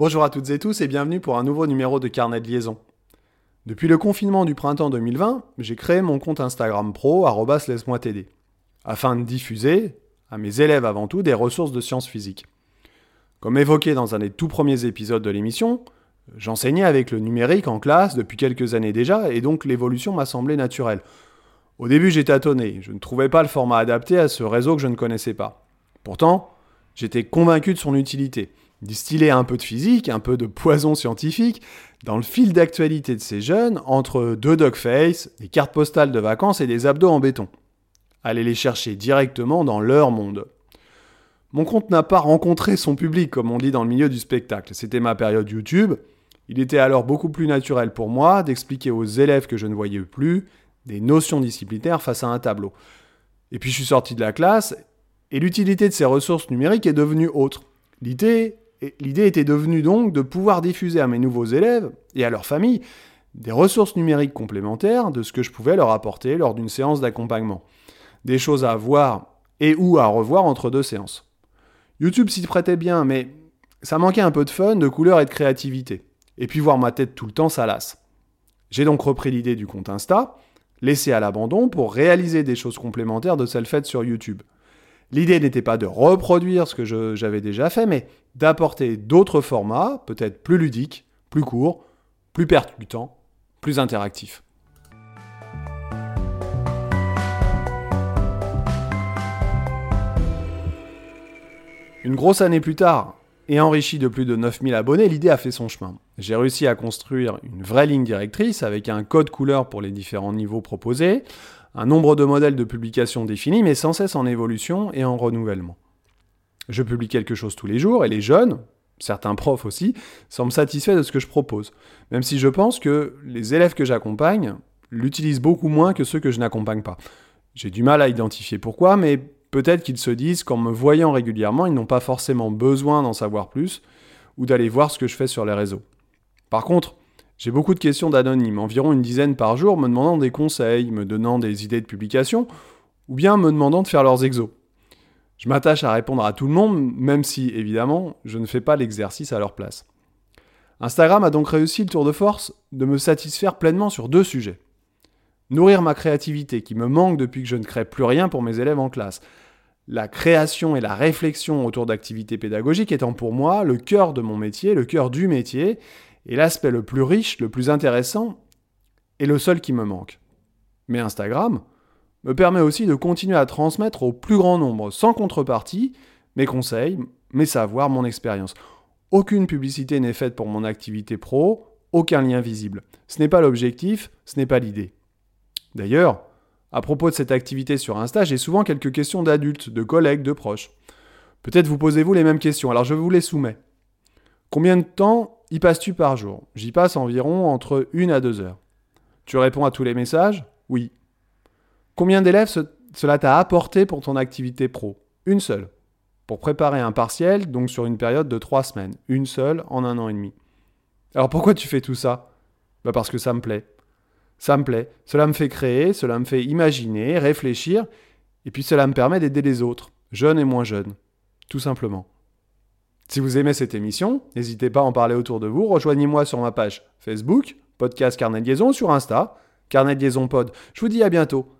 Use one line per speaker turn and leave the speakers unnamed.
Bonjour à toutes et tous et bienvenue pour un nouveau numéro de Carnet de liaison. Depuis le confinement du printemps 2020, j'ai créé mon compte Instagram pro laisse-moi t'aider, afin de diffuser, à mes élèves avant tout, des ressources de sciences physiques. Comme évoqué dans un des tout premiers épisodes de l'émission, j'enseignais avec le numérique en classe depuis quelques années déjà, et donc l'évolution m'a semblé naturelle. Au début, j'ai tâtonné, je ne trouvais pas le format adapté à ce réseau que je ne connaissais pas. Pourtant, j'étais convaincu de son utilité distiller un peu de physique, un peu de poison scientifique, dans le fil d'actualité de ces jeunes, entre deux dogface, des cartes postales de vacances et des abdos en béton. Aller les chercher directement dans leur monde. Mon compte n'a pas rencontré son public, comme on dit dans le milieu du spectacle. C'était ma période YouTube. Il était alors beaucoup plus naturel pour moi d'expliquer aux élèves que je ne voyais plus des notions disciplinaires face à un tableau. Et puis je suis sorti de la classe, et l'utilité de ces ressources numériques est devenue autre. L'idée l'idée était devenue donc de pouvoir diffuser à mes nouveaux élèves et à leurs familles des ressources numériques complémentaires de ce que je pouvais leur apporter lors d'une séance d'accompagnement. Des choses à voir et ou à revoir entre deux séances. YouTube s'y prêtait bien, mais ça manquait un peu de fun, de couleur et de créativité. Et puis voir ma tête tout le temps, ça lasse. J'ai donc repris l'idée du compte Insta, laissé à l'abandon pour réaliser des choses complémentaires de celles faites sur YouTube. L'idée n'était pas de reproduire ce que j'avais déjà fait, mais d'apporter d'autres formats, peut-être plus ludiques, plus courts, plus percutants, plus interactifs. Une grosse année plus tard, et enrichi de plus de 9000 abonnés, l'idée a fait son chemin. J'ai réussi à construire une vraie ligne directrice avec un code couleur pour les différents niveaux proposés, un nombre de modèles de publication défini, mais sans cesse en évolution et en renouvellement. Je publie quelque chose tous les jours, et les jeunes, certains profs aussi, semblent satisfaits de ce que je propose, même si je pense que les élèves que j'accompagne l'utilisent beaucoup moins que ceux que je n'accompagne pas. J'ai du mal à identifier pourquoi, mais peut-être qu'ils se disent qu'en me voyant régulièrement, ils n'ont pas forcément besoin d'en savoir plus ou d'aller voir ce que je fais sur les réseaux. Par contre, j'ai beaucoup de questions d'anonymes, environ une dizaine par jour, me demandant des conseils, me donnant des idées de publication, ou bien me demandant de faire leurs exos. Je m'attache à répondre à tout le monde, même si, évidemment, je ne fais pas l'exercice à leur place. Instagram a donc réussi le tour de force de me satisfaire pleinement sur deux sujets. Nourrir ma créativité, qui me manque depuis que je ne crée plus rien pour mes élèves en classe. La création et la réflexion autour d'activités pédagogiques étant pour moi le cœur de mon métier, le cœur du métier, et l'aspect le plus riche, le plus intéressant, est le seul qui me manque. Mais Instagram me permet aussi de continuer à transmettre au plus grand nombre, sans contrepartie, mes conseils, mes savoirs, mon expérience. Aucune publicité n'est faite pour mon activité pro, aucun lien visible. Ce n'est pas l'objectif, ce n'est pas l'idée. D'ailleurs, à propos de cette activité sur Insta, j'ai souvent quelques questions d'adultes, de collègues, de proches. Peut-être vous posez-vous les mêmes questions, alors je vous les soumets. Combien de temps y passes-tu par jour? J'y passe environ entre 1 à 2 heures. Tu réponds à tous les messages? Oui. Combien d'élèves cela t'a apporté pour ton activité pro? Une seule. Pour préparer un partiel, donc sur une période de 3 semaines. Une seule en un an et demi. Alors pourquoi tu fais tout ça? Bah Parce que ça me plaît. Ça me plaît. Cela me fait créer, cela me fait imaginer, réfléchir, et puis cela me permet d'aider les autres, jeunes et moins jeunes. Tout simplement. Si vous aimez cette émission, n'hésitez pas à en parler autour de vous. Rejoignez-moi sur ma page Facebook, podcast Carnet de Liaison, sur Insta, Carnet de Liaison Pod. Je vous dis à bientôt.